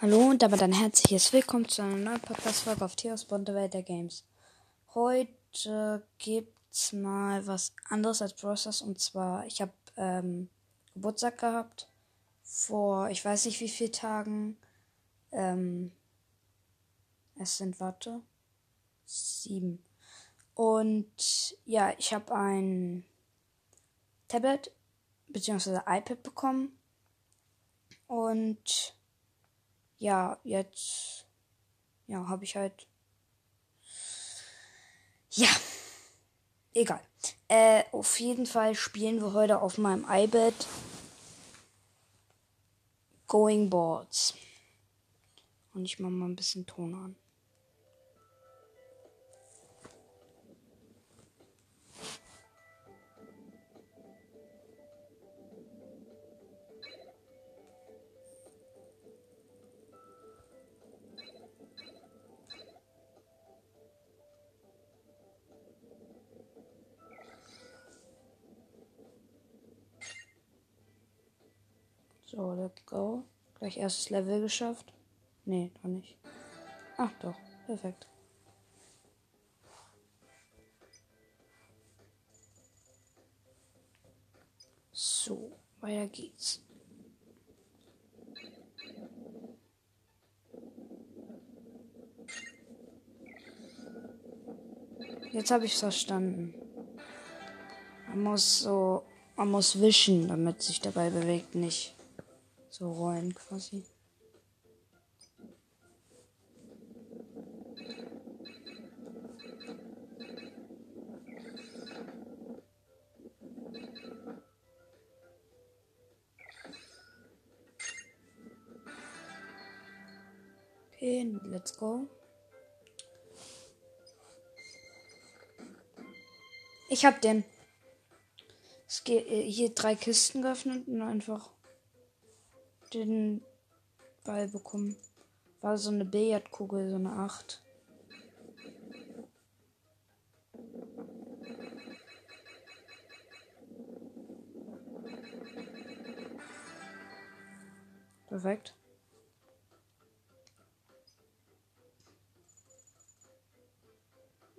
Hallo und damit ein herzliches Willkommen zu einer neuen Podcast-Folge auf Theos der Games. Heute gibt's mal was anderes als Process und zwar, ich habe ähm, Geburtstag gehabt vor, ich weiß nicht wie viele Tagen. Ähm, es sind, warte, sieben. Und ja, ich habe ein Tablet bzw. iPad bekommen und ja, jetzt ja, habe ich halt ja, egal. Äh, auf jeden Fall spielen wir heute auf meinem iPad Going Boards. Und ich mache mal ein bisschen Ton an. So, let's go. Gleich erstes Level geschafft. Nee, doch nicht. Ach doch, perfekt. So, weiter geht's. Jetzt habe ich verstanden. Man muss so, man muss wischen, damit sich dabei bewegt, nicht so rollen quasi. Okay, let's go. Ich hab den. Es geht äh, hier drei Kisten geöffnet und einfach den Ball bekommen. War so eine Billardkugel, so eine 8. Perfekt.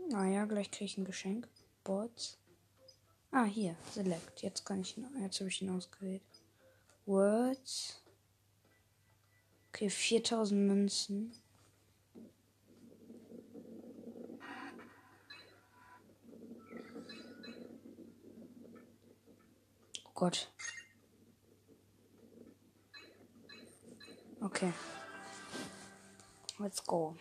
Naja, gleich kriege ich ein Geschenk. Boards. Ah, hier. Select. Jetzt kann ich ihn. Jetzt habe ich ihn ausgewählt. Words. Okay, 4000 Münzen. Oh Gott. Okay. Let's go.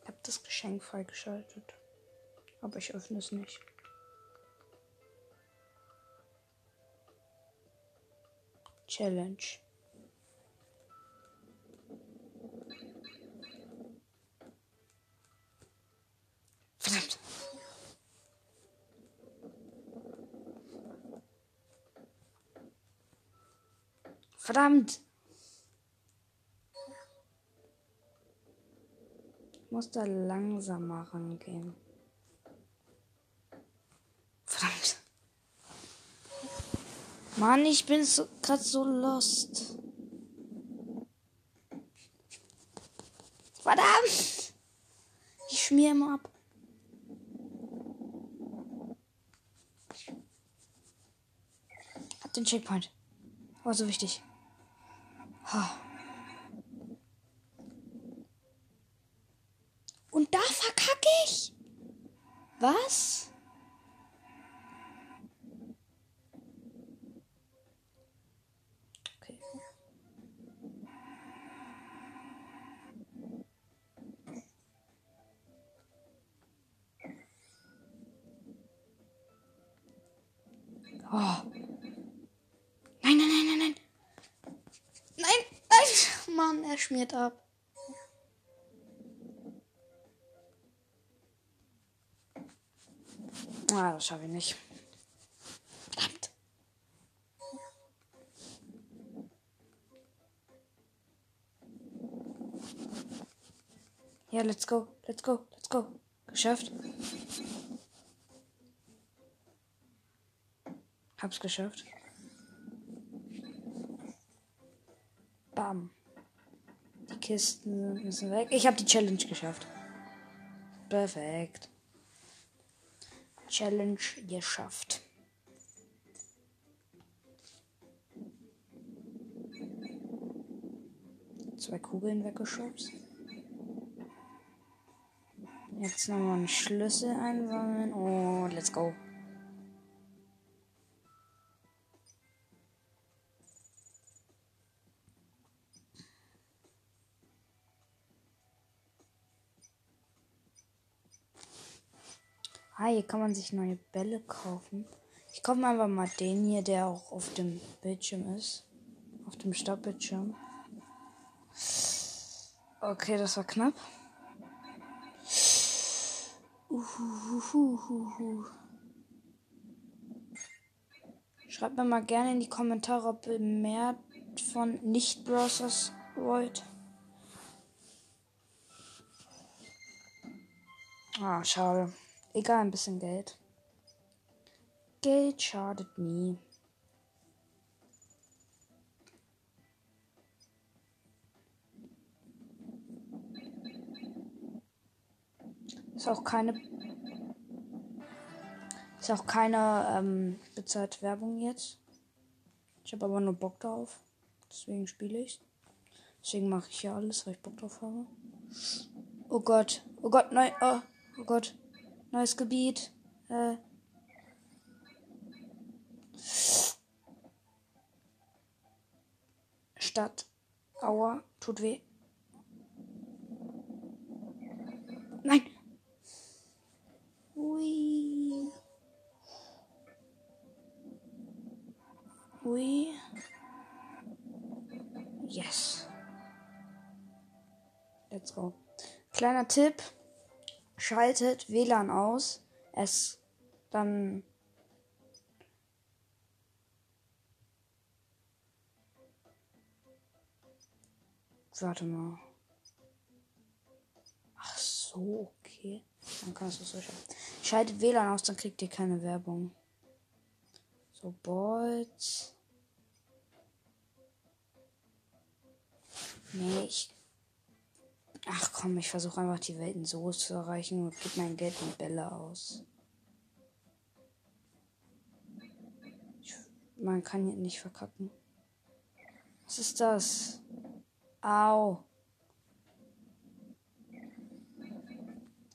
Ich habe das Geschenk freigeschaltet. Aber ich öffne es nicht. Challenge. Verdammt. Verdammt. Ich muss da langsamer rangehen. Verdammt. Mann, ich bin so, gerade so lost. Verdammt! Ich schmier immer ab. Hab den Checkpoint. War so wichtig. Und da verkacke ich. Was? Oh. Nein, nein, nein, nein, nein. Nein, nein. Mann, er schmiert ab. Ah, das schaffe ich nicht. Verdammt. Ja, let's go, let's go, let's go. Geschafft. Hab's geschafft. Bam. Die Kisten müssen weg. Ich habe die Challenge geschafft. Perfekt. Challenge geschafft. Zwei Kugeln weggeschubst. Jetzt nochmal einen Schlüssel einsammeln. Oh, let's go. Hier kann man sich neue Bälle kaufen. Ich kaufe einfach mal den hier, der auch auf dem Bildschirm ist. Auf dem Startbildschirm. Okay, das war knapp. Uhuhuhuhu. Schreibt mir mal gerne in die Kommentare, ob ihr mehr von Nicht-Browsers wollt. Ah, schade. Egal, ein bisschen Geld. Geld schadet nie. Ist auch keine. Ist auch keine ähm, bezahlte Werbung jetzt. Ich habe aber nur Bock drauf. Deswegen spiele ich. Deswegen mache ich hier alles, weil ich Bock drauf habe. Oh Gott. Oh Gott, nein. Oh, oh Gott. Neues Gebiet. Äh. Stadt. Aua. Tut weh. Nein. Ui. Ui. Yes. Let's go. Kleiner Tipp schaltet WLAN aus. Es dann Warte mal. Ach so, okay. Dann kannst du es so schalten. Schaltet WLAN aus, dann kriegt ihr keine Werbung. So, Bolts. Nee, ich Ach komm, ich versuche einfach die Welten so zu erreichen und gebe mein Geld in Bälle aus. Man kann hier nicht verkacken. Was ist das? Au.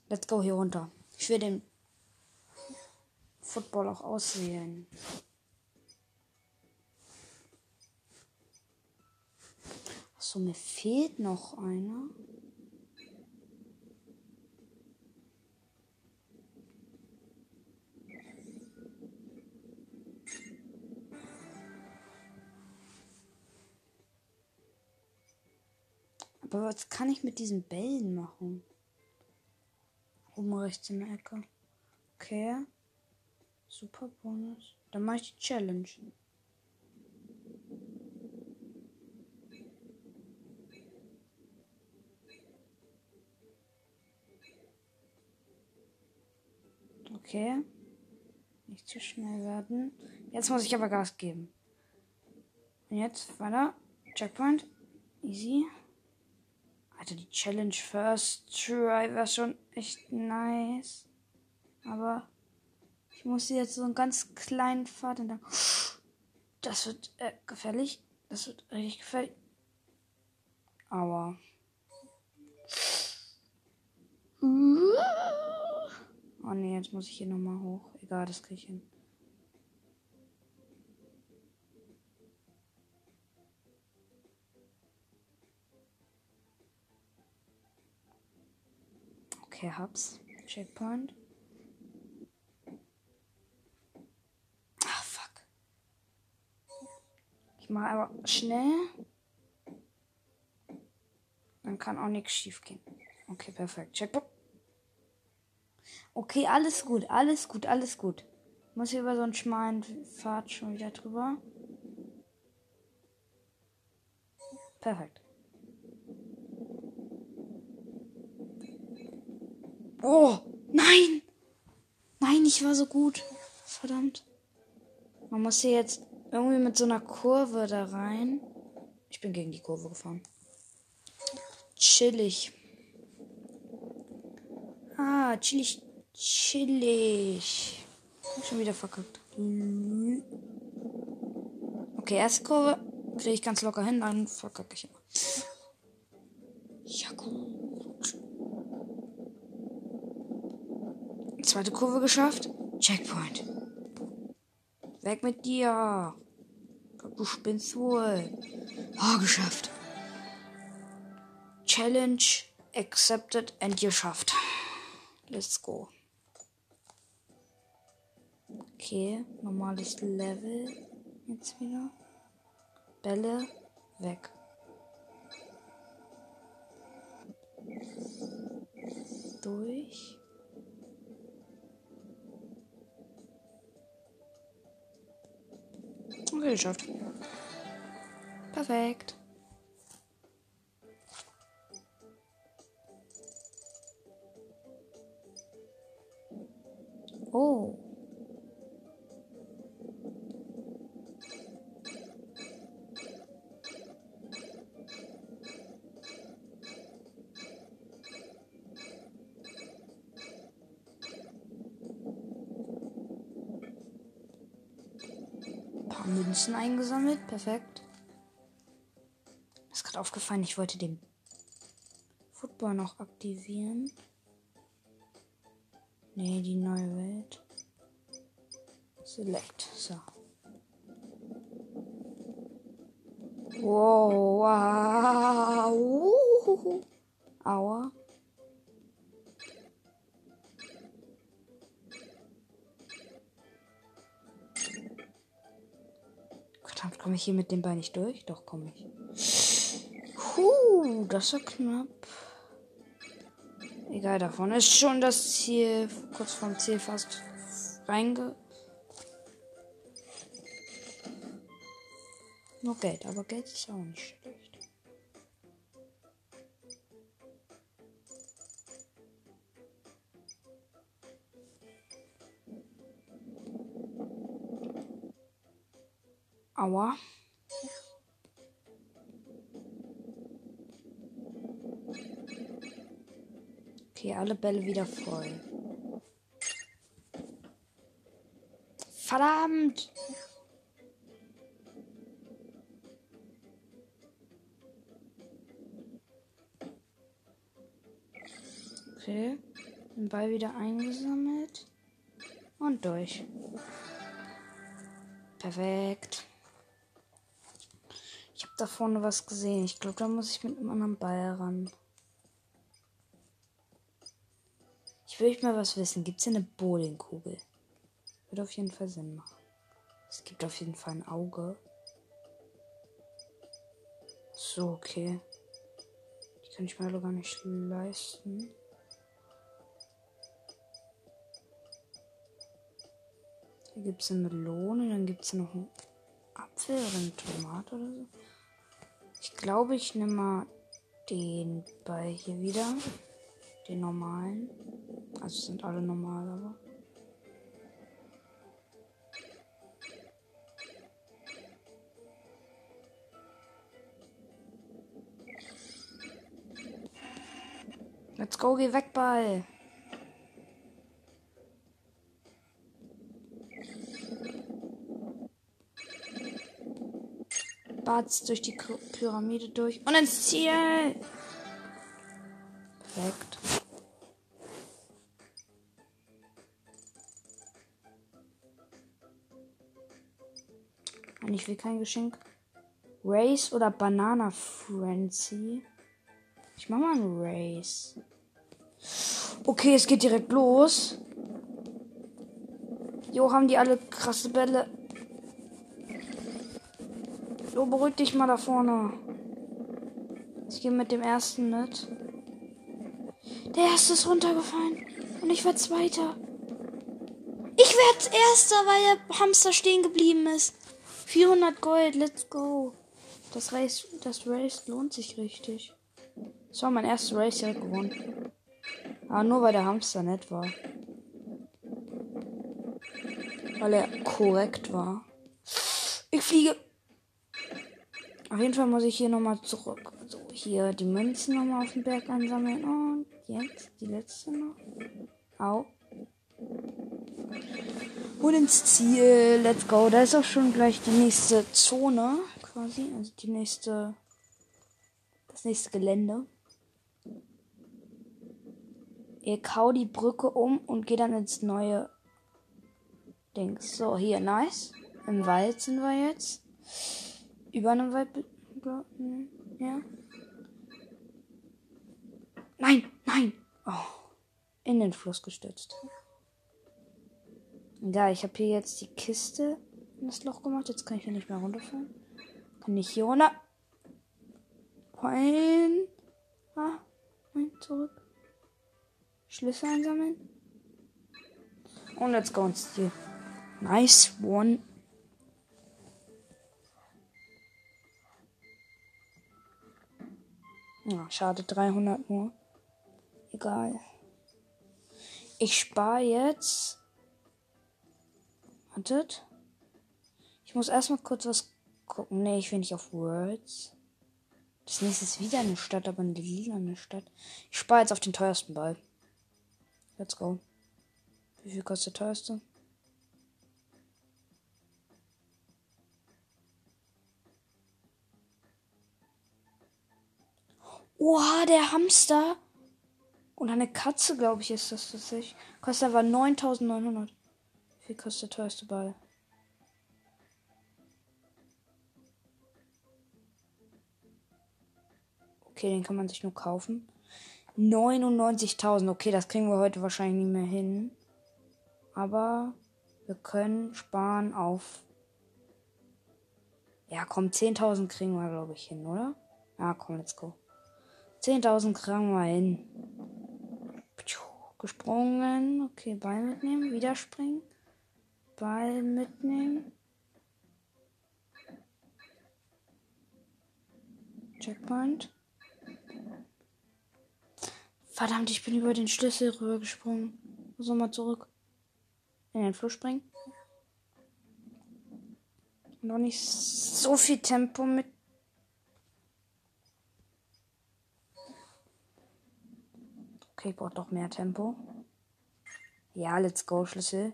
Let's go hier runter. Ich will den Football auch auswählen. Achso, mir fehlt noch einer. Aber was kann ich mit diesen Bällen machen? Oben rechts in der Ecke. Okay. Super Bonus. Dann mache ich die Challenge. Okay. Nicht zu schnell werden. Jetzt muss ich aber Gas geben. Und jetzt weiter. Checkpoint. Easy. Alter, die Challenge First Try wäre schon echt nice. Aber ich muss jetzt so einen ganz kleinen Pfad entlang. Das wird äh, gefährlich. Das wird richtig gefährlich. Aber. Oh ne, jetzt muss ich hier nochmal hoch. Egal, das kriege ich hin. Okay, hab's. Checkpoint. Ah, fuck. Ich mache aber schnell. Dann kann auch nichts schief gehen. Okay, perfekt. Checkpoint. Okay, alles gut, alles gut, alles gut. Ich muss hier über so einen schmalen Pfad schon wieder drüber. Perfekt. Oh, nein! Nein, ich war so gut. Verdammt. Man muss hier jetzt irgendwie mit so einer Kurve da rein. Ich bin gegen die Kurve gefahren. Chillig. Ah, chillig. Chillig. Schon wieder verkackt. Okay, erste Kurve kriege ich ganz locker hin, dann verkacke ich immer. Ja, gut. Zweite Kurve geschafft. Checkpoint. Weg mit dir. Du spinnst wohl. Oh, geschafft. Challenge accepted and geschafft. Let's go. Okay, normales Level. Jetzt wieder. Bälle weg. Durch. Okay, geschafft. Perfekt. Oh. Münzen eingesammelt. Perfekt. Mir ist gerade aufgefallen, ich wollte den Football noch aktivieren. Nee, die neue Welt. Select. So. Wow, wow. Aua. Komme ich hier mit dem Bein nicht durch? Doch, komme ich. Puh, das war knapp. Egal, davon ist schon das Ziel, kurz vorm Ziel fast reinge. Nur Geld, aber Geld ist auch nicht schlecht. Aua. Okay, alle Bälle wieder voll. Verdammt! Okay, den Ball wieder eingesammelt und durch. Perfekt. Da vorne was gesehen. Ich glaube, da muss ich mit einem anderen Ball ran. Ich will mal was wissen. Gibt es hier eine Bowlingkugel? Würde auf jeden Fall Sinn machen. Es gibt auf jeden Fall ein Auge. So, okay. Die kann ich mir alle gar nicht leisten. Hier gibt es eine Melone, dann gibt es noch einen Apfel oder eine Tomate oder so. Ich glaube, ich nehme mal den Ball hier wieder. Den normalen. Also sind alle normal, aber. Let's go, geh weg, Ball. Bart's durch die Pyramide durch und ins Ziel. Perfekt. Ich will kein Geschenk. Race oder Banana Frenzy? Ich mach mal ein Race. Okay, es geht direkt los. Jo, haben die alle krasse Bälle. Jo, beruhig dich mal da vorne. Ich gehe mit dem ersten mit. Der erste ist runtergefallen. Und ich werde Zweiter. Ich werde Erster, weil der Hamster stehen geblieben ist. 400 Gold, let's go. Das Race, das Race lohnt sich richtig. Das war mein erstes Race direkt gewonnen. Aber nur weil der Hamster nett war. Weil er korrekt war. Ich fliege. Auf jeden Fall muss ich hier nochmal zurück. So, hier die Münzen nochmal auf den Berg ansammeln. Und jetzt die letzte noch. Au. Und ins Ziel. Let's go. Da ist auch schon gleich die nächste Zone. Quasi. Also die nächste. Das nächste Gelände. Ihr kau die Brücke um und geht dann ins neue Dings. So, hier, nice. Im Wald sind wir jetzt. Über einem Wald. Ja. Nein, nein. Oh. In den Fluss gestürzt. Ja, ich habe hier jetzt die Kiste in das Loch gemacht. Jetzt kann ich hier nicht mehr runterfallen. Kann ich hier runter. Ein. Ah, nein, zurück. Schlüssel einsammeln. Und let's go ins Ziel. Nice one. Ja, schade, 300 nur. Egal. Ich spare jetzt. Wartet. Ich muss erstmal kurz was gucken. Nee, ich will nicht auf Words. Das nächste ist wieder eine Stadt, aber eine lila Stadt. Ich spare jetzt auf den teuersten Ball. Let's go. Wie viel kostet der teuerste? Oha, der Hamster. Und eine Katze, glaube ich, ist das tatsächlich. Kostet aber 9900. Wie viel kostet der teuerste Ball? Okay, den kann man sich nur kaufen. 99.000. Okay, das kriegen wir heute wahrscheinlich nicht mehr hin. Aber wir können sparen auf. Ja, komm, 10.000 kriegen wir, glaube ich, hin, oder? Ja, komm, let's go. 10.000 kriegen wir hin. Gesprungen. Okay, Ball mitnehmen. Wieder springen. Ball mitnehmen. Checkpoint. Verdammt, ich bin über den Schlüssel rübergesprungen. Muss mal zurück. In den Fluss springen. Noch nicht so viel Tempo mit. Okay, ich brauche doch mehr Tempo. Ja, let's go, Schlüssel.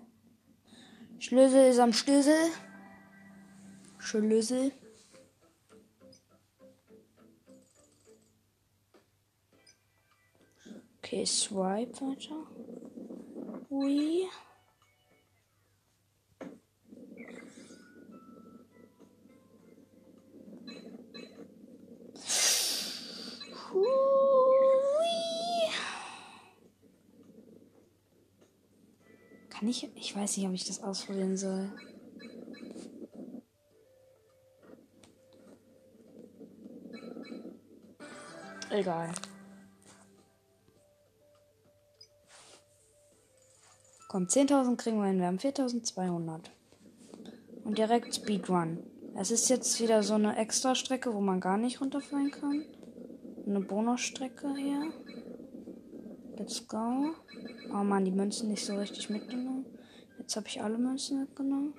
Schlüssel ist am Schlüssel. Schlüssel. Okay, swipe weiter. Ui. Kann ich? Ich weiß nicht, ob ich das ausprobieren soll. Egal. Komm, 10.000 kriegen wir hin. Wir haben 4.200. Und direkt Speedrun. Es ist jetzt wieder so eine extra Strecke, wo man gar nicht runterfallen kann. Eine Bonusstrecke hier. Let's go. Oh man, die Münzen nicht so richtig mitgenommen. Jetzt habe ich alle Münzen mitgenommen.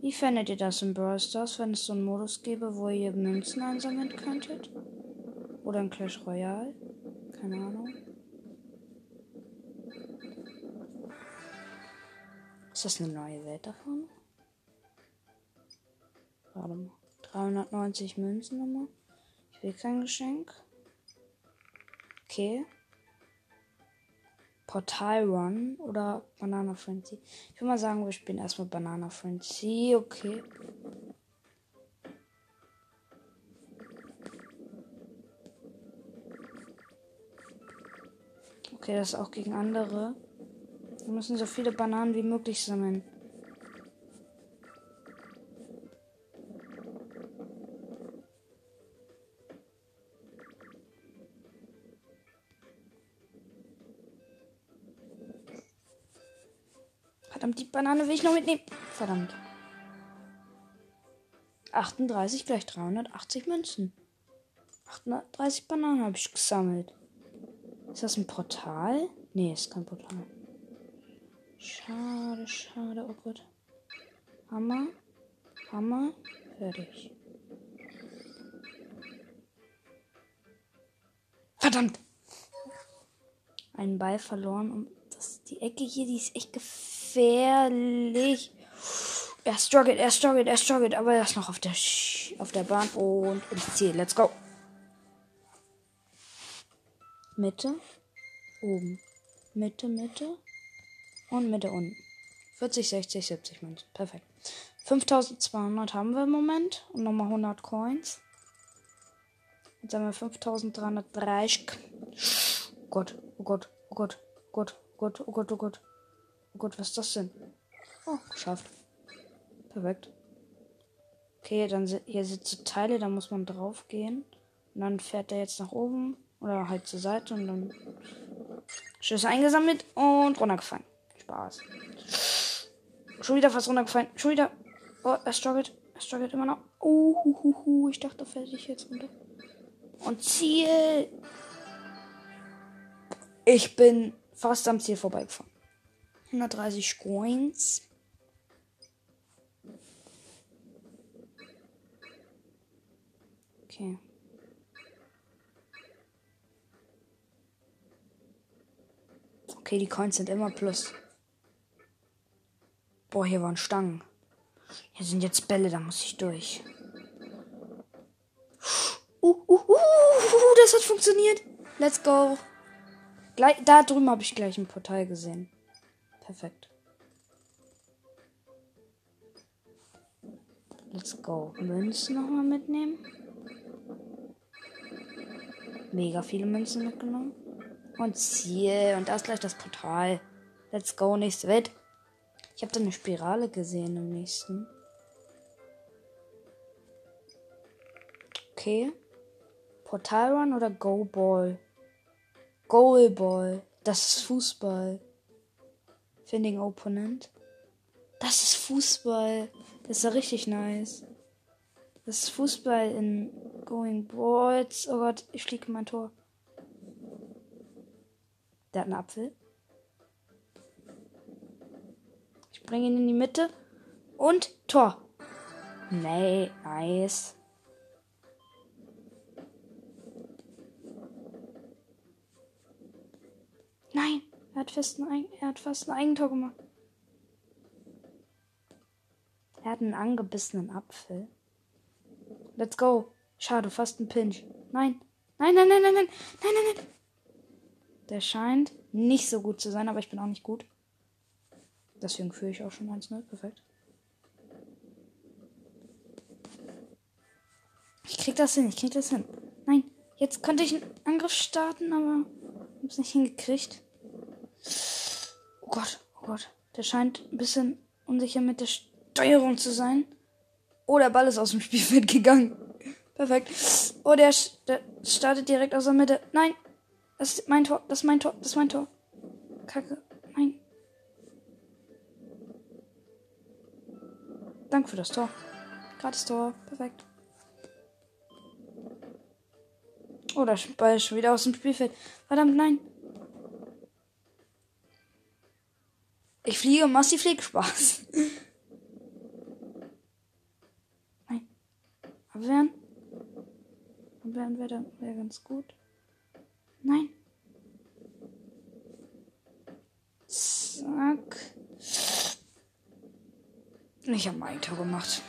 Wie fändet ihr das in Brawl Stars, wenn es so einen Modus gäbe, wo ihr Münzen einsammeln könntet? Oder in Clash Royale? Keine Ahnung. Ist das eine neue Welt davon? Warte mal. 390 Münzen nochmal. Will kein Geschenk. Okay. Portal Run oder Banana Frenzy. Ich würde mal sagen, wir spielen erstmal Banana Frenzy. Okay. Okay, das ist auch gegen andere. Wir müssen so viele Bananen wie möglich sammeln. Banane will ich noch mitnehmen. Verdammt. 38 gleich 380 Münzen. 38 Bananen habe ich gesammelt. Ist das ein Portal? Nee, ist kein Portal. Schade, schade, oh Gott. Hammer. Hammer. Fertig. Verdammt! Einen Ball verloren und das, die Ecke hier, die ist echt gefährlich. Er struggelt, er struggelt, er struggelt, aber er ist noch auf der, auf der Bahn und ins Ziel. Let's go. Mitte, oben, Mitte, Mitte und Mitte unten. 40, 60, 70 Münzen. Perfekt. 5200 haben wir im Moment und nochmal 100 Coins. Jetzt haben wir 5330. Oh Gott, oh Gott, oh Gott, oh Gott, oh Gott, oh Gott, oh Gott. Oh Gott, was ist das denn? Oh, geschafft. Perfekt. Okay, dann hier sind so Teile, da muss man drauf gehen. Und dann fährt er jetzt nach oben oder halt zur Seite und dann Schüsse eingesammelt und runtergefallen. Spaß. Schon wieder fast runtergefallen. Schon wieder. Oh, er struggelt. Er struggelt immer noch. Uh, hu, hu, hu. Ich dachte, da fällt ich jetzt runter. Und Ziel. Ich bin fast am Ziel vorbeigefahren. 130 Coins. Okay. Okay, die Coins sind immer plus. Boah, hier waren Stangen. Hier sind jetzt Bälle, da muss ich durch. Uh, uh, uh, uh, das hat funktioniert. Let's go. Gleich, da drüben habe ich gleich ein Portal gesehen. Perfekt. Let's go. Münzen nochmal mitnehmen. Mega viele Münzen mitgenommen. Und Ziel. Und da ist gleich das Portal. Let's go, nächste Welt. Ich habe da eine Spirale gesehen im nächsten. Okay. Portal Run oder Go Ball? Goal Ball. Das ist Fußball. Finding Opponent. Das ist Fußball. Das ist ja richtig nice. Das ist Fußball in Going Balls. Oh Gott, ich fliege mein Tor. Der hat einen Apfel. Ich bringe ihn in die Mitte. Und Tor. Nee, nice. Nein, er hat fast ein, er hat fast ein Eigentor gemacht. Er hat einen angebissenen Apfel. Let's go. Schade, fast ein Pinch. Nein. Nein, nein, nein, nein, nein. Nein, nein, nein. Der scheint nicht so gut zu sein, aber ich bin auch nicht gut. Deswegen führe ich auch schon 1-0. Perfekt. Ich krieg das hin, ich krieg das hin. Nein, jetzt konnte ich einen Angriff starten, aber hab's nicht hingekriegt. Oh Gott, oh Gott. Der scheint ein bisschen unsicher mit der Steuerung zu sein. Oh, der Ball ist aus dem Spielfeld gegangen. Perfekt. Oh, der, der startet direkt aus der Mitte. Nein, das ist mein Tor. Das ist mein Tor. Das ist mein Tor. Kacke. Nein. Danke für das Tor. Gratis Tor. Perfekt. Oh, der Ball ist schon wieder aus dem Spielfeld. Verdammt, nein. Ich fliege massiv flieg Spaß. nein. Abwehren. Abwehren wäre wär ganz gut. Nein. Zack. Ich habe mein Tor gemacht.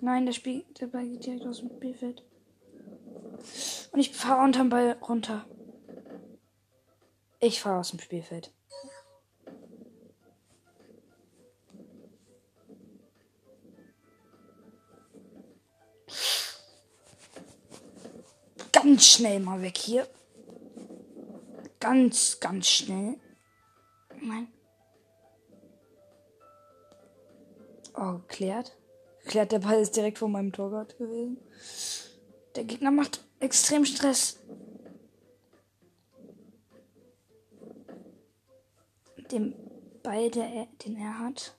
Nein, der, Spiel, der Ball geht direkt aus dem Spielfeld. Und ich fahre unterm Ball runter. Ich fahre aus dem Spielfeld. ganz schnell mal weg hier. Ganz, ganz schnell. Nein. Oh, geklärt. Geklärt, der Ball ist direkt vor meinem Torgott gewesen. Der Gegner macht extrem Stress. Den Ball, der er, den er hat,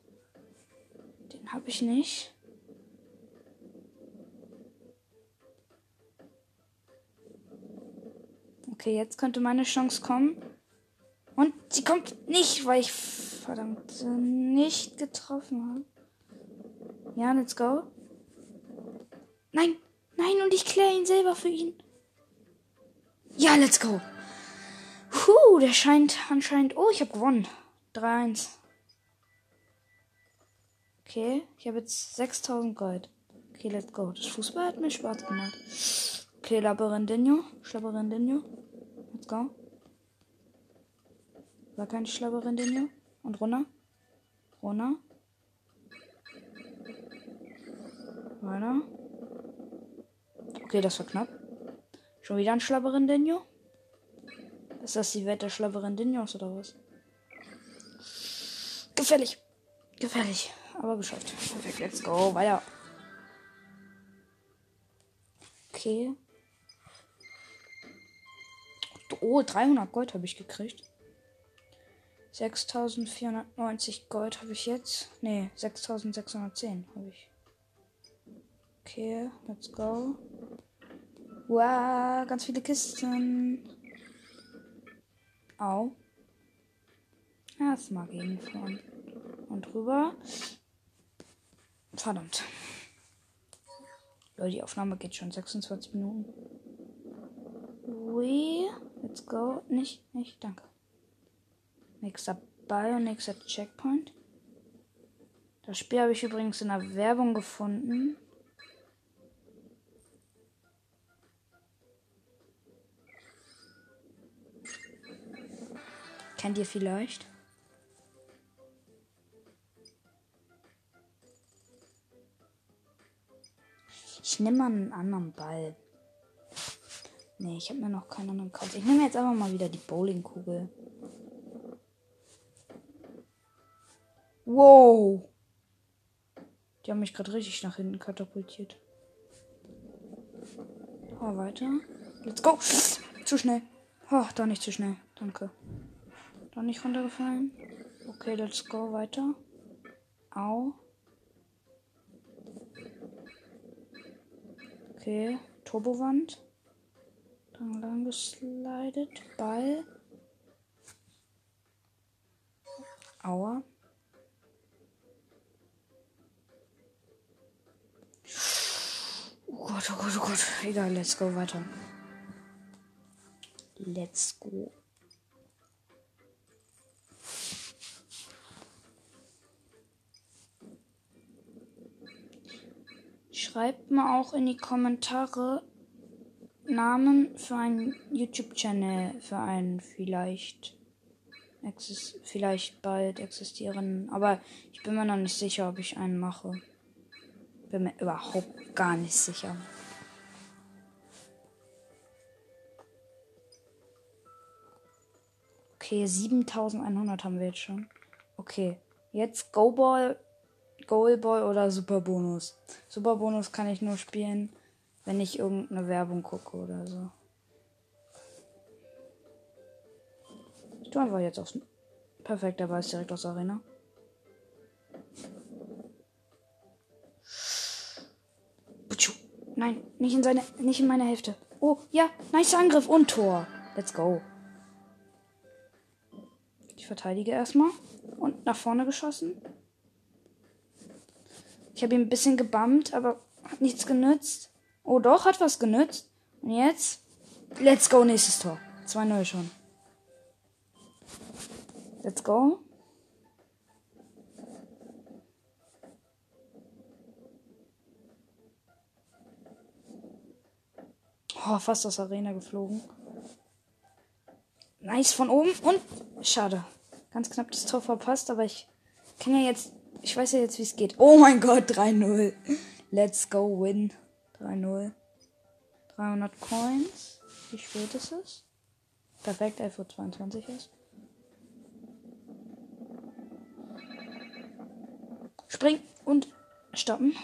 den habe ich nicht. Okay, jetzt könnte meine Chance kommen. Und sie kommt nicht, weil ich verdammt nicht getroffen habe. Ja, let's go. Nein, nein, und ich kläre ihn selber für ihn. Ja, let's go. Puh, der scheint anscheinend. Oh, ich habe gewonnen. 3-1. Okay, ich habe jetzt 6000 Gold. Okay, let's go. Das Fußball hat mir Spaß gemacht. Okay, Labyrinthinho. Schlaberindinho. Let's go. War kein Schlaberindinho. Und runter. Runter. Weiter. Okay, das war knapp. Schon wieder ein Schlaberindinho. Ist das die Welt der Schlaberindinhos oder was? Gefährlich. Gefährlich. Aber geschafft. Perfekt, let's go. Weiter. Okay. Oh, 300 Gold habe ich gekriegt. 6490 Gold habe ich jetzt. Ne, 6610 habe ich. Okay, let's go. Wow, ganz viele Kisten. Au. Erstmal gegenfahren. Und rüber. Verdammt. Leute, die Aufnahme geht schon 26 Minuten. We, let's go. Nicht, nicht, danke. Nächster Ball und nächster Checkpoint. Das Spiel habe ich übrigens in der Werbung gefunden. Kennt ihr vielleicht? Ich nehme mal einen anderen Ball. Nee, ich habe mir noch keinen anderen gekauft. Ich nehme jetzt einfach mal wieder die Bowlingkugel. Wow. Die haben mich gerade richtig nach hinten katapultiert. Oh, weiter. Let's go. Zu schnell. Oh, da nicht zu schnell. Danke. Da nicht runtergefallen. Okay, let's go. Weiter. Au. Okay, Turbowand. Dann lang geslidet. Ball. Aua. Oh Gott, oh Gott, oh Gott. Egal, let's go weiter. Let's go. Schreibt mal auch in die Kommentare Namen für einen YouTube-Channel, für einen vielleicht, vielleicht bald existieren. Aber ich bin mir noch nicht sicher, ob ich einen mache. Bin mir überhaupt gar nicht sicher. Okay, 7100 haben wir jetzt schon. Okay, jetzt Go Ball Goalball oder Super Bonus. Super Bonus kann ich nur spielen, wenn ich irgendeine Werbung gucke oder so. Ich tue einfach jetzt aus. Perfekt, der weiß direkt aus der Arena. Nein, nicht in seine, nicht in meine Hälfte. Oh, ja, nice Angriff und Tor. Let's go. Ich verteidige erstmal. Und nach vorne geschossen. Ich habe ihn ein bisschen gebammt, aber hat nichts genützt. Oh doch, hat was genützt. Und jetzt? Let's go, nächstes Tor. 2-0 schon. Let's go. Oh, fast aus Arena geflogen. Nice von oben und schade. Ganz knapp das Tor verpasst, aber ich kann ja jetzt ich weiß ja jetzt, wie es geht. Oh mein Gott, 3-0. Let's go win. 3-0. 300 Coins. Wie spät ist es? Perfekt, 11.22 Uhr ist. Spring und stoppen.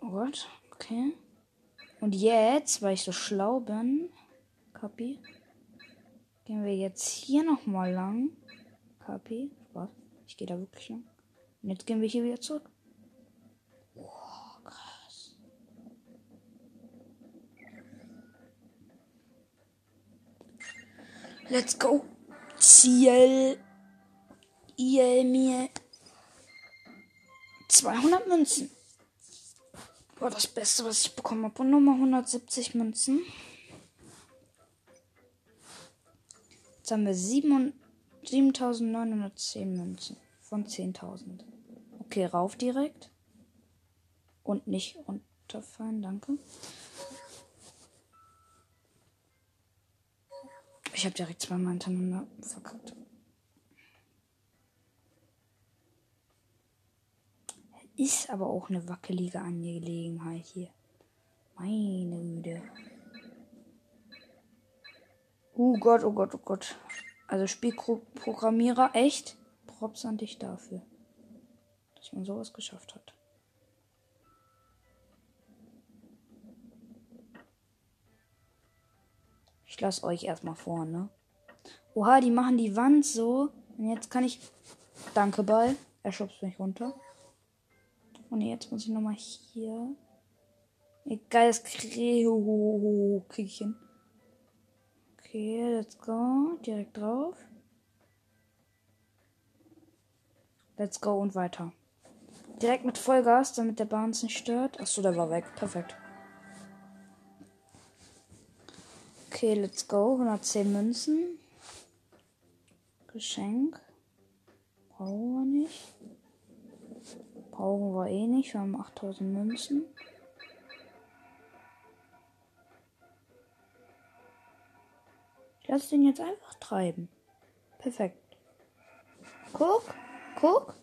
Oh Gott, okay. Und jetzt, weil ich so schlau bin, Copy, gehen wir jetzt hier nochmal lang. Copy. Ich gehe da wirklich lang. Und jetzt gehen wir hier wieder zurück. Wow, krass. Let's go. Ziel. Ihr mir 200 Münzen. War das Beste, was ich bekommen habe. Und Nummer 170 Münzen. Jetzt haben wir 7910 Münzen von 10.000. Okay, rauf direkt. Und nicht runterfallen, danke. Ich habe direkt zweimal hintereinander verkackt. Ist aber auch eine wackelige Angelegenheit hier. Meine Güte. Oh Gott, oh Gott, oh Gott. Also Spielprogrammierer, echt? Props an dich dafür. Dass man sowas geschafft hat. Ich lasse euch erstmal vor, ne? Oha, die machen die Wand so. Und jetzt kann ich. Danke, Ball. Er schubst mich runter. Und jetzt muss ich nochmal hier. Egal, das ich hin. Okay, let's go. Direkt drauf. Let's go und weiter. Direkt mit Vollgas, damit der Bahn nicht stört. Achso, der war weg. Perfekt. Okay, let's go. 110 Münzen. Geschenk. Brauchen wir nicht. Brauchen wir eh nicht. Wir haben 8000 Münzen. Ich lasse den jetzt einfach treiben. Perfekt. Guck, guck.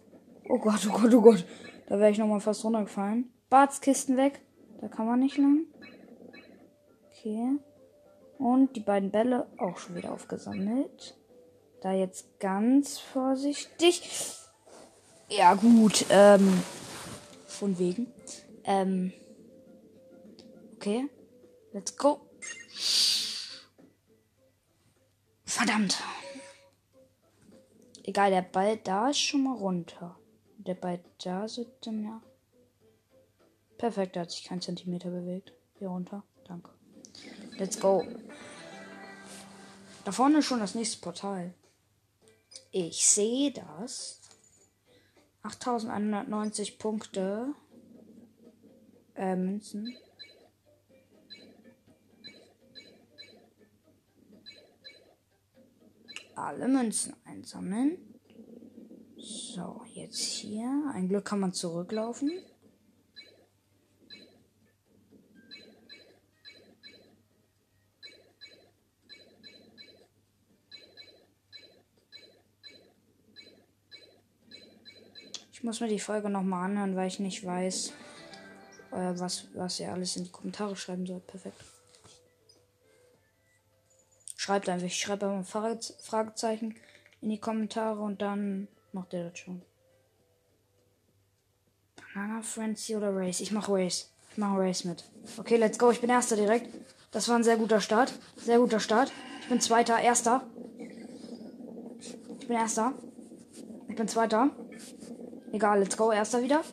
Oh Gott, oh Gott, oh Gott. Da wäre ich nochmal fast runtergefallen. Bartskisten weg. Da kann man nicht lang. Okay. Und die beiden Bälle auch schon wieder aufgesammelt. Da jetzt ganz vorsichtig. Ja, gut. Ähm, von wegen. Ähm, okay. Let's go. Verdammt. Egal, der Ball da ist schon mal runter. Der Ball da sitzt dann ja. Perfekt, da hat sich kein Zentimeter bewegt. Hier runter. Danke. Let's go. Da vorne ist schon das nächste Portal. Ich sehe das. 8190 Punkte. Äh, Münzen. Alle Münzen einsammeln. So, jetzt hier. Ein Glück kann man zurücklaufen. Ich muss mir die Folge nochmal anhören, weil ich nicht weiß, äh, was, was ihr alles in die Kommentare schreiben sollt. Perfekt. Schreibt einfach. Ich schreibe ein Fragezeichen in die Kommentare und dann macht ihr das schon. Banana Frenzy oder Race? Ich mache Race. Ich mache Race mit. Okay, let's go. Ich bin Erster direkt. Das war ein sehr guter Start. Sehr guter Start. Ich bin Zweiter. Erster. Ich bin Erster. Ich bin Zweiter. Egal, let's go. Erster wieder.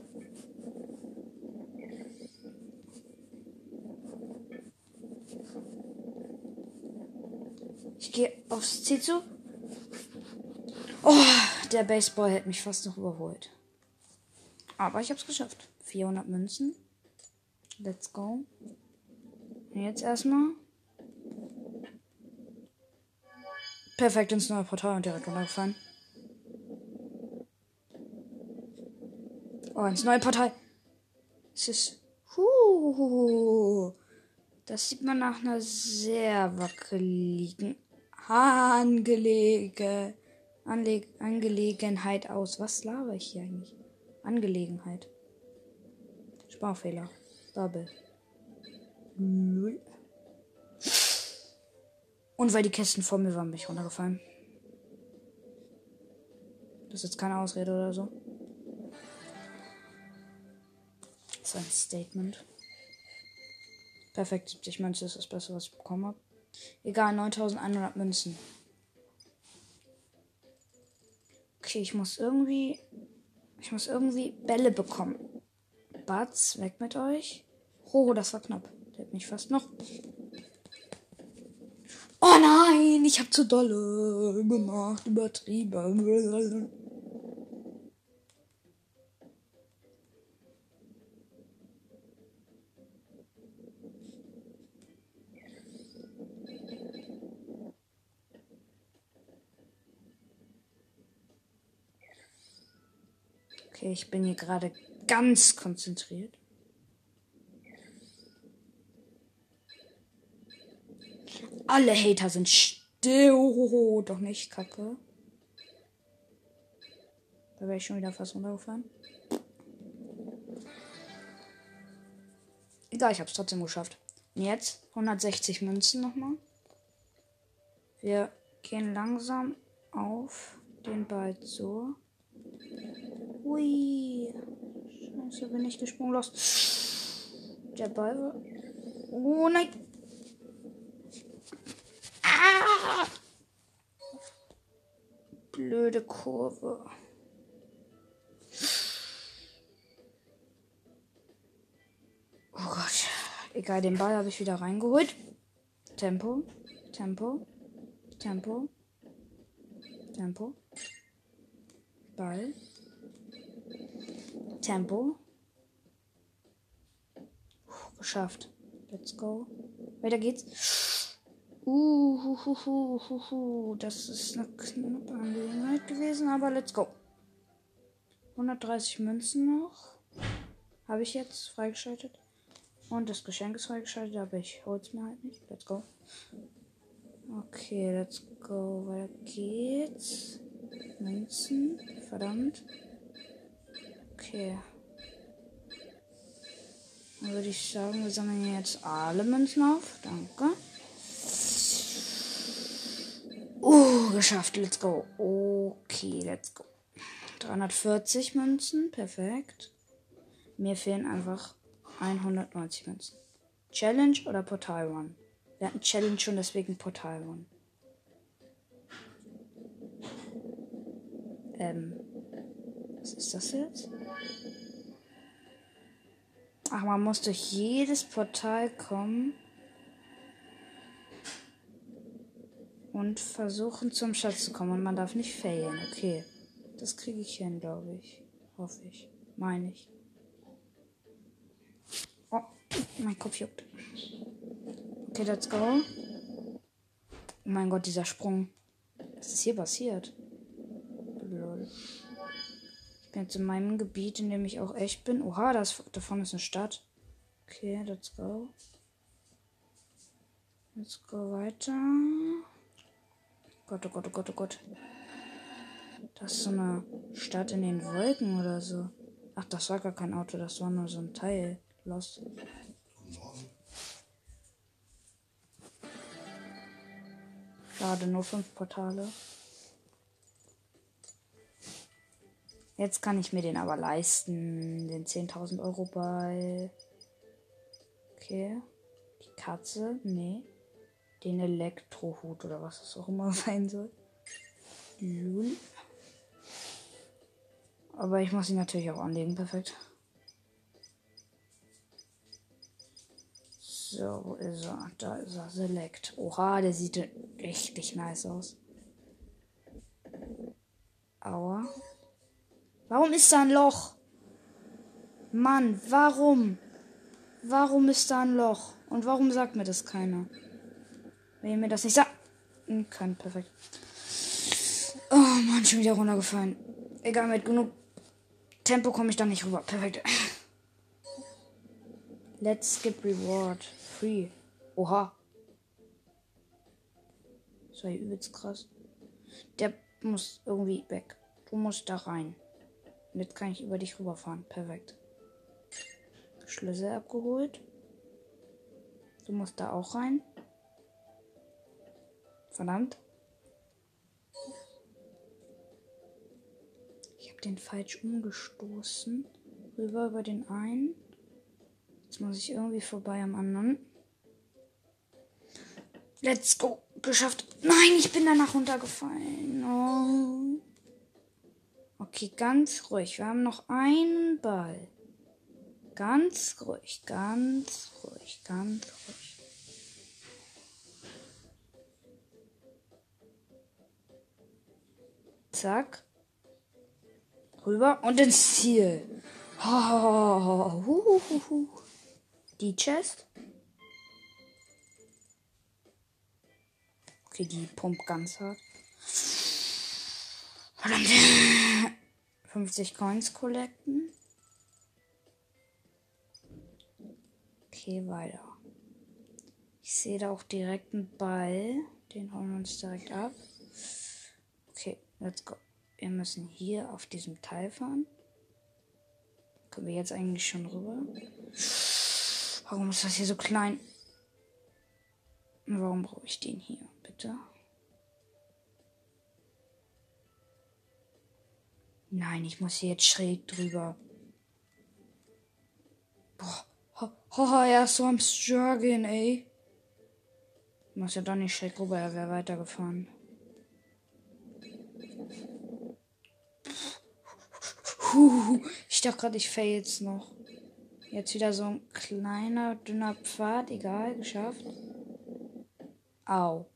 Ich gehe aufs Ziel zu. Oh, der Baseball hätte mich fast noch überholt. Aber ich habe es geschafft. 400 Münzen. Let's go. Jetzt erstmal. Perfekt ins neue Portal und direkt runtergefallen. Oh, ins neue Portal. Es ist. Huh, das sieht man nach einer sehr wackeligen Angelege, Anle Angelegenheit aus. Was laber ich hier eigentlich? Angelegenheit. Sparfehler. Bubble. Und weil die Kästen vor mir waren, bin ich runtergefallen. Das ist jetzt keine Ausrede oder so. Das ist ein Statement. Perfekt, 70 Münzen ist das Beste, was ich bekommen habe. Egal, 9100 Münzen. Okay, ich muss irgendwie. Ich muss irgendwie Bälle bekommen. Batz, weg mit euch. Oh, das war knapp. Der hat mich fast noch. Oh nein, ich habe zu dolle gemacht, übertrieben. Okay, ich bin hier gerade ganz konzentriert. Alle Hater sind still. Doch nicht, Kacke. Da wäre ich schon wieder fast runtergefahren. Egal, ich habe es trotzdem geschafft. Und jetzt 160 Münzen nochmal. Wir gehen langsam auf den Ball zu. Hui. Scheiße, bin ich gesprungen los. Der Ball war. Oh nein. Ah! Blöde Kurve. Oh Gott. Egal, den Ball habe ich wieder reingeholt. Tempo. Tempo. Tempo. Tempo. Ball. Tempo. Puh, geschafft. Let's go. Weiter geht's. Uh. Das ist eine knappe Angelegenheit gewesen, aber let's go. 130 Münzen noch. Habe ich jetzt freigeschaltet. Und das Geschenk ist freigeschaltet, aber ich hol's mir halt nicht. Let's go. Okay, let's go. Weiter geht's. Münzen. Verdammt. Okay. Dann würde ich sagen, wir sammeln jetzt alle Münzen auf. Danke. Uh, geschafft. Let's go. Okay, let's go. 340 Münzen. Perfekt. Mir fehlen einfach 190 Münzen. Challenge oder Portal Run? Wir hatten Challenge schon, deswegen Portal Run. Ähm. Was ist das jetzt? Ach, man muss durch jedes Portal kommen. Und versuchen zum Schatz zu kommen. Und man darf nicht failen. Okay. Das kriege ich hin, glaube ich. Hoffe ich. Meine ich. Oh, mein Kopf juckt. Okay, let's go. Oh mein Gott, dieser Sprung. Was ist hier passiert? Lol. Bin jetzt in meinem Gebiet, in dem ich auch echt bin. Oha, das, davon ist eine Stadt. Okay, let's go. Let's go weiter. Gott, oh Gott, oh Gott, oh Gott. Das ist so eine Stadt in den Wolken oder so. Ach, das war gar kein Auto, das war nur so ein Teil. Los. Schade, nur fünf Portale. Jetzt kann ich mir den aber leisten. Den 10.000 Euro Ball. Okay. Die Katze. Nee. Den Elektrohut oder was es auch immer sein soll. Lul. Aber ich muss ihn natürlich auch anlegen. Perfekt. So, wo ist er? Da ist er. Select. Oha, der sieht richtig nice aus. Aua. Warum ist da ein Loch? Mann, warum? Warum ist da ein Loch? Und warum sagt mir das keiner? Wenn ihr mir das nicht sagt. Kann, perfekt. Oh Mann, schon wieder runtergefallen. Egal, mit genug Tempo komme ich da nicht rüber. Perfekt. Let's skip reward. Free. Oha. Das war übelst krass. Der muss irgendwie weg. Du musst da rein. Und jetzt kann ich über dich rüberfahren. Perfekt. Schlüssel abgeholt. Du musst da auch rein. Verdammt. Ich habe den falsch umgestoßen. Rüber über den einen. Jetzt muss ich irgendwie vorbei am anderen. Let's go. Geschafft. Nein, ich bin danach runtergefallen. Oh. Okay, ganz ruhig. Wir haben noch einen Ball. Ganz ruhig, ganz ruhig, ganz ruhig. Zack. Rüber und ins Ziel. Oh, hu. Die Chest. Okay, die pumpt ganz hart. Verdammt. 50 Coins collecten. Okay, weiter. Ich sehe da auch direkt einen Ball. Den holen wir uns direkt ab. Okay, let's go. Wir müssen hier auf diesem Teil fahren. Können wir jetzt eigentlich schon rüber? Warum ist das hier so klein? Warum brauche ich den hier, bitte? Nein, ich muss hier jetzt schräg drüber. Boah. Ho, er ist so am Struggeln, ey. Ich muss ja doch nicht schräg rüber, er wäre weitergefahren. Puh, ich dachte gerade, ich fail jetzt noch. Jetzt wieder so ein kleiner, dünner Pfad. Egal, geschafft. Au.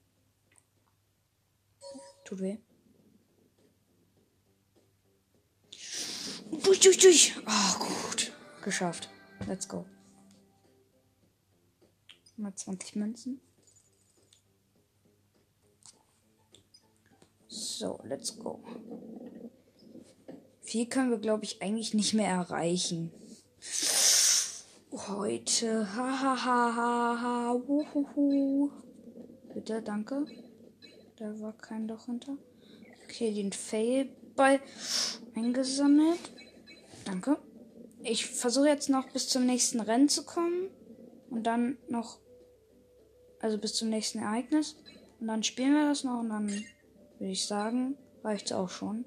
Tut weh. Durch, durch, durch. Oh, gut. Geschafft. Let's go. Mal 20 Münzen. So, let's go. Viel können wir, glaube ich, eigentlich nicht mehr erreichen. Heute. Ha, ha, ha, ha, ha. Uhuhu. Bitte, danke. Da war kein Loch hinter. Okay, den Failball eingesammelt. Danke. Ich versuche jetzt noch bis zum nächsten Rennen zu kommen. Und dann noch. Also bis zum nächsten Ereignis. Und dann spielen wir das noch. Und dann würde ich sagen, reicht es auch schon.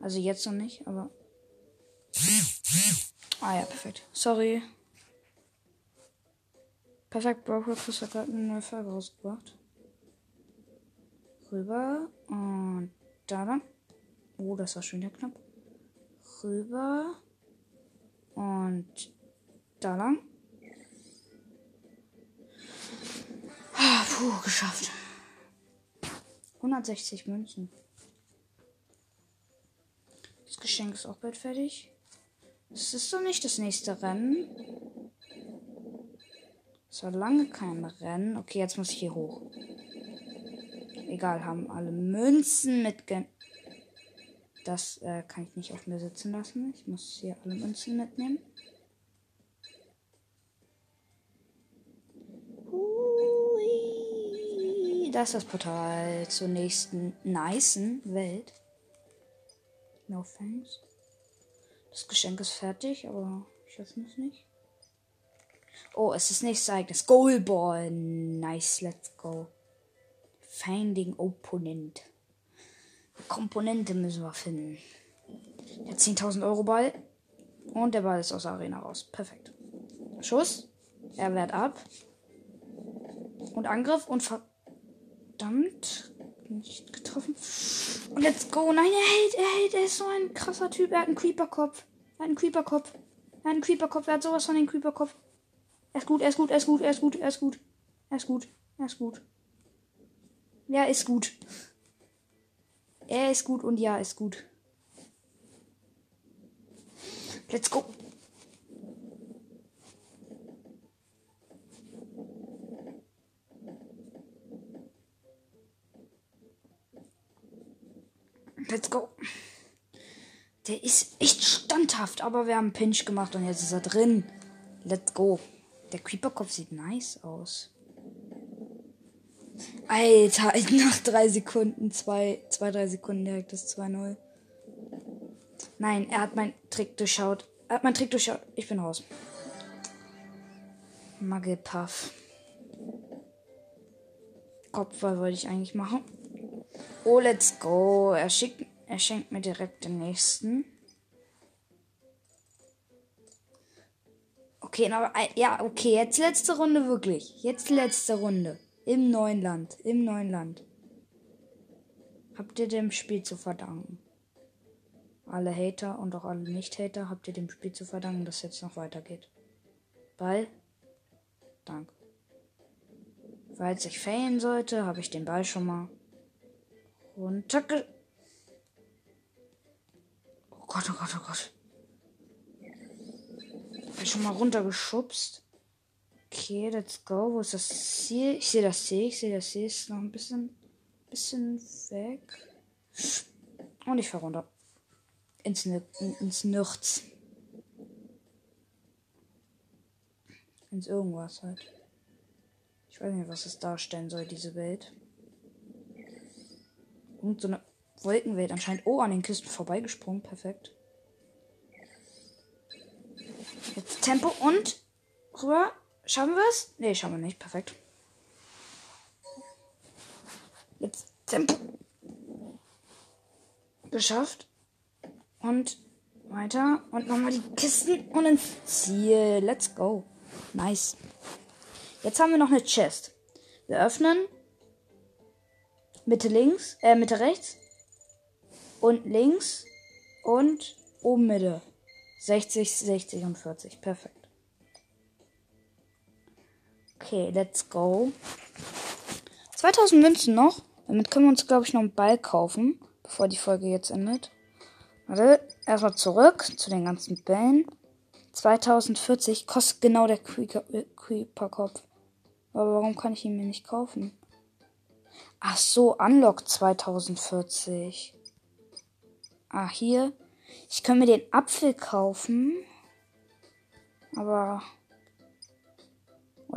Also jetzt noch nicht, aber. Ah ja, perfekt. Sorry. Perfekt, Broker Chris hat gerade eine neue Folge rausgebracht. Rüber und da lang. Oh, das war schon wieder knapp. Rüber und da lang. Ah, puh, geschafft. 160 Münzen. Das Geschenk ist auch bald fertig. Das ist doch nicht das nächste Rennen. Es war lange kein Rennen. Okay, jetzt muss ich hier hoch. Egal, haben alle Münzen mitge... Das äh, kann ich nicht auf mir sitzen lassen. Ich muss hier alle Münzen mitnehmen. Hui. Das ist das Portal zur nächsten nicen Welt. No thanks. Das Geschenk ist fertig, aber ich öffne es nicht. Oh, es ist nächstes Ereignis. Goalball. Nice, let's go. Finding Opponent. Komponente müssen wir finden. Der 10.000 Euro Ball. Und der Ball ist aus der Arena raus. Perfekt. Schuss. Er wehrt ab. Und Angriff und verdammt. Nicht getroffen. Und let's go. Nein, er hält, er hält. Er ist so ein krasser Typ. Er hat einen Creeper-Kopf. Er hat einen Creeper-Kopf. Er hat einen Creeper-Kopf. Er hat sowas von den Creeper-Kopf. Er ist gut, er ist gut, er ist gut, er ist gut, er ist gut. Er ist gut. Er ist gut. Ja, ist gut. Er ist gut und ja, ist gut. Let's go. Let's go. Der ist echt standhaft, aber wir haben Pinch gemacht und jetzt ist er drin. Let's go. Der Creeper-Kopf sieht nice aus. Alter, nach drei Sekunden, zwei, zwei, drei Sekunden direkt das 2-0. Nein, er hat meinen Trick durchschaut. Er hat meinen Trick durchschaut. Ich bin raus. Muggelpuff. Kopfball wollte ich eigentlich machen. Oh, let's go. Er, schickt, er schenkt mir direkt den nächsten. Okay, aber ja, okay, jetzt letzte Runde wirklich. Jetzt letzte Runde. Im neuen Land. Im neuen Land. Habt ihr dem Spiel zu verdanken. Alle Hater und auch alle Nicht-Hater habt ihr dem Spiel zu verdanken, dass jetzt noch weitergeht. Ball. Danke. Falls ich failen sollte, habe ich den Ball schon mal runterge... Oh Gott, oh Gott, oh Gott. Bin schon mal runtergeschubst. Okay, let's go. Wo ist das Ziel? Ich sehe das Ziel. Ich sehe das Ziel. Ist noch ein bisschen, bisschen weg. Und ich fahre runter. Ins, ins Nichts. Ins irgendwas halt. Ich weiß nicht, was es darstellen soll, diese Welt. Und so eine Wolkenwelt anscheinend. Oh, an den Kisten vorbeigesprungen. Perfekt. Jetzt Tempo und rüber. Schaffen wir es? Ne, schaffen wir nicht. Perfekt. Jetzt Tempo. Geschafft. Und weiter. Und nochmal die Kisten und ins Ziel. Let's go. Nice. Jetzt haben wir noch eine Chest. Wir öffnen. Mitte links, äh, Mitte rechts. Und links. Und oben Mitte. 60, 60 und 40. Perfekt. Okay, let's go. 2000 Münzen noch. Damit können wir uns, glaube ich, noch einen Ball kaufen, bevor die Folge jetzt endet. Warte, erstmal zurück zu den ganzen Bällen. 2040 kostet genau der Creeper-Kopf. Aber warum kann ich ihn mir nicht kaufen? Ach so, Unlock 2040. Ah, hier. Ich kann mir den Apfel kaufen. Aber.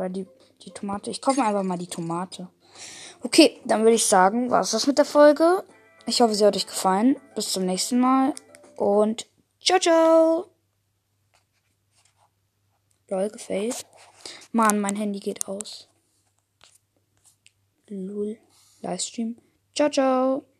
Oder die, die Tomate. Ich kaufe mir einfach mal die Tomate. Okay, dann würde ich sagen, war es das mit der Folge. Ich hoffe, sie hat euch gefallen. Bis zum nächsten Mal. Und ciao, ciao. Lol, gefällt. Mann, mein Handy geht aus. Lul. Livestream. Ciao, ciao.